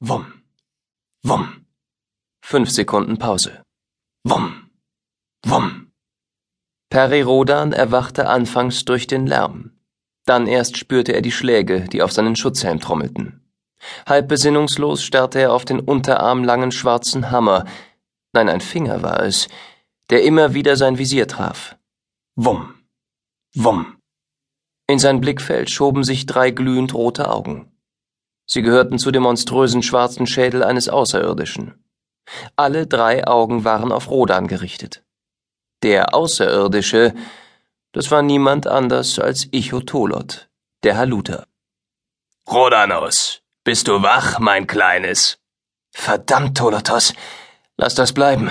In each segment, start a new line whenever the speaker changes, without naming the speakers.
Wumm. Wumm. Fünf Sekunden Pause. Wumm. Wumm. Peri Rodan erwachte anfangs durch den Lärm. Dann erst spürte er die Schläge, die auf seinen Schutzhelm trommelten. Halb besinnungslos starrte er auf den unterarmlangen schwarzen Hammer, nein, ein Finger war es, der immer wieder sein Visier traf. Wumm. Wumm. In sein Blickfeld schoben sich drei glühend rote Augen. Sie gehörten zu dem monströsen schwarzen Schädel eines Außerirdischen. Alle drei Augen waren auf Rodan gerichtet. Der Außerirdische, das war niemand anders als Ichotolot, der Haluter.
Rodanos, bist du wach, mein Kleines?
Verdammt, Tolotos, lass das bleiben.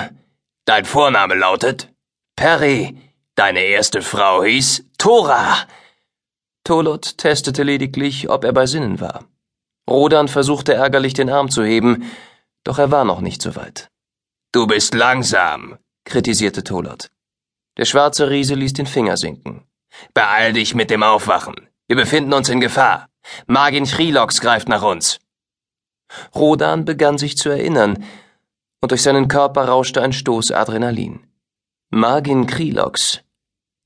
Dein Vorname lautet?
Peri.
Deine erste Frau hieß Tora.
Tolot testete lediglich, ob er bei Sinnen war. Rodan versuchte ärgerlich den Arm zu heben, doch er war noch nicht so weit.
Du bist langsam,
kritisierte Tolot. Der schwarze Riese ließ den Finger sinken.
Beeil dich mit dem Aufwachen. Wir befinden uns in Gefahr. Magin Chrilox greift nach uns.
Rodan begann sich zu erinnern, und durch seinen Körper rauschte ein Stoß Adrenalin. Magin Krilox,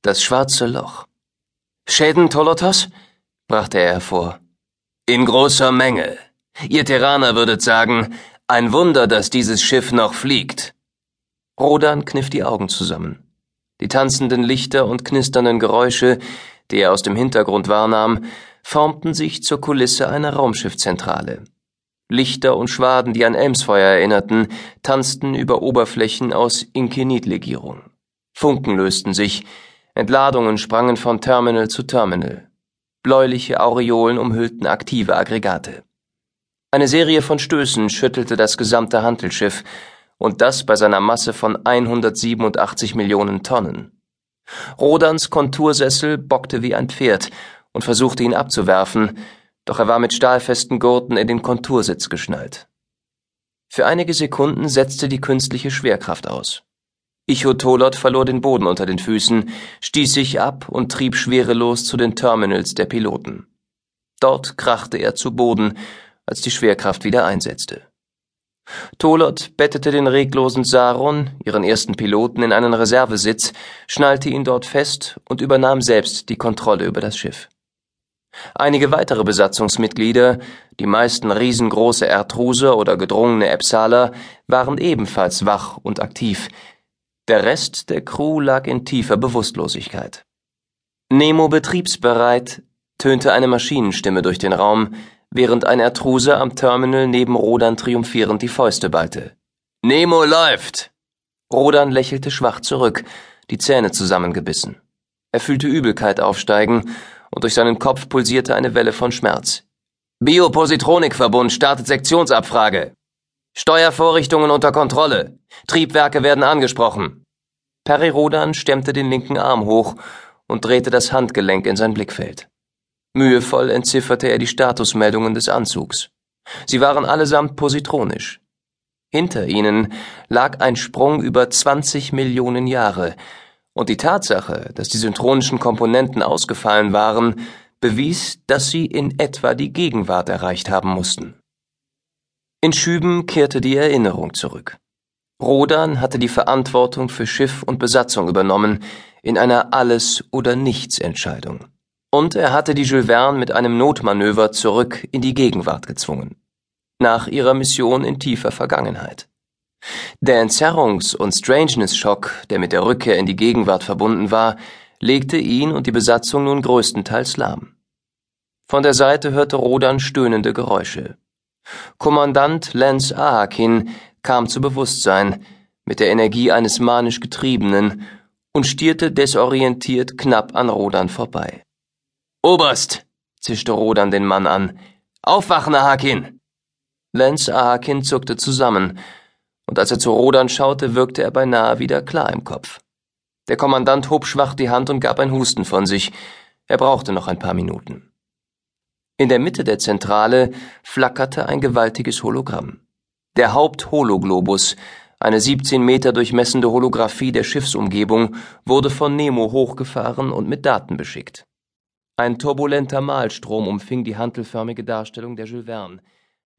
das schwarze Loch. Schäden Tolotos? brachte er hervor.
In großer Menge. Ihr Terraner würdet sagen, ein Wunder, dass dieses Schiff noch fliegt.
Rodan kniff die Augen zusammen. Die tanzenden Lichter und knisternden Geräusche, die er aus dem Hintergrund wahrnahm, formten sich zur Kulisse einer Raumschiffzentrale. Lichter und Schwaden, die an Elmsfeuer erinnerten, tanzten über Oberflächen aus Inkenit-Legierung. Funken lösten sich, Entladungen sprangen von Terminal zu Terminal. Bläuliche Aureolen umhüllten aktive Aggregate. Eine Serie von Stößen schüttelte das gesamte Handelsschiff, und das bei seiner Masse von 187 Millionen Tonnen. Rodans Kontursessel bockte wie ein Pferd und versuchte ihn abzuwerfen, doch er war mit stahlfesten Gurten in den Kontursitz geschnallt. Für einige Sekunden setzte die künstliche Schwerkraft aus. Ichotolot verlor den Boden unter den Füßen, stieß sich ab und trieb schwerelos zu den Terminals der Piloten. Dort krachte er zu Boden, als die Schwerkraft wieder einsetzte. Tolot bettete den reglosen Saron, ihren ersten Piloten, in einen Reservesitz, schnallte ihn dort fest und übernahm selbst die Kontrolle über das Schiff. Einige weitere Besatzungsmitglieder, die meisten riesengroße Erdruser oder gedrungene Epsaler, waren ebenfalls wach und aktiv. Der Rest der Crew lag in tiefer Bewusstlosigkeit. Nemo betriebsbereit, tönte eine Maschinenstimme durch den Raum, während ein Erdruser am Terminal neben Rodan triumphierend die Fäuste ballte.
Nemo läuft!
Rodan lächelte schwach zurück, die Zähne zusammengebissen. Er fühlte Übelkeit aufsteigen und durch seinen Kopf pulsierte eine Welle von Schmerz.
Biopositronikverbund startet Sektionsabfrage. Steuervorrichtungen unter Kontrolle. Triebwerke werden angesprochen.
Perirodan stemmte den linken Arm hoch und drehte das Handgelenk in sein Blickfeld. Mühevoll entzifferte er die Statusmeldungen des Anzugs. Sie waren allesamt positronisch. Hinter ihnen lag ein Sprung über 20 Millionen Jahre, und die Tatsache, dass die syntronischen Komponenten ausgefallen waren, bewies, dass sie in etwa die Gegenwart erreicht haben mussten. In Schüben kehrte die Erinnerung zurück. Rodan hatte die Verantwortung für Schiff und Besatzung übernommen in einer Alles- oder Nichts-Entscheidung. Und er hatte die Jules Verne mit einem Notmanöver zurück in die Gegenwart gezwungen. Nach ihrer Mission in tiefer Vergangenheit. Der Entzerrungs- und Strangeness-Schock, der mit der Rückkehr in die Gegenwart verbunden war, legte ihn und die Besatzung nun größtenteils lahm. Von der Seite hörte Rodan stöhnende Geräusche. Kommandant Lance Ahakin kam zu Bewusstsein, mit der Energie eines manisch Getriebenen, und stierte desorientiert knapp an Rodan vorbei.
Oberst, zischte Rodan den Mann an. Aufwachen, Ahakin!
Lance Ahakin zuckte zusammen, und als er zu Rodan schaute, wirkte er beinahe wieder klar im Kopf. Der Kommandant hob schwach die Hand und gab ein Husten von sich. Er brauchte noch ein paar Minuten. In der Mitte der Zentrale flackerte ein gewaltiges Hologramm. Der Haupthologlobus, eine 17 Meter durchmessende Holographie der Schiffsumgebung, wurde von Nemo hochgefahren und mit Daten beschickt. Ein turbulenter Malstrom umfing die hantelförmige Darstellung der Jules Verne.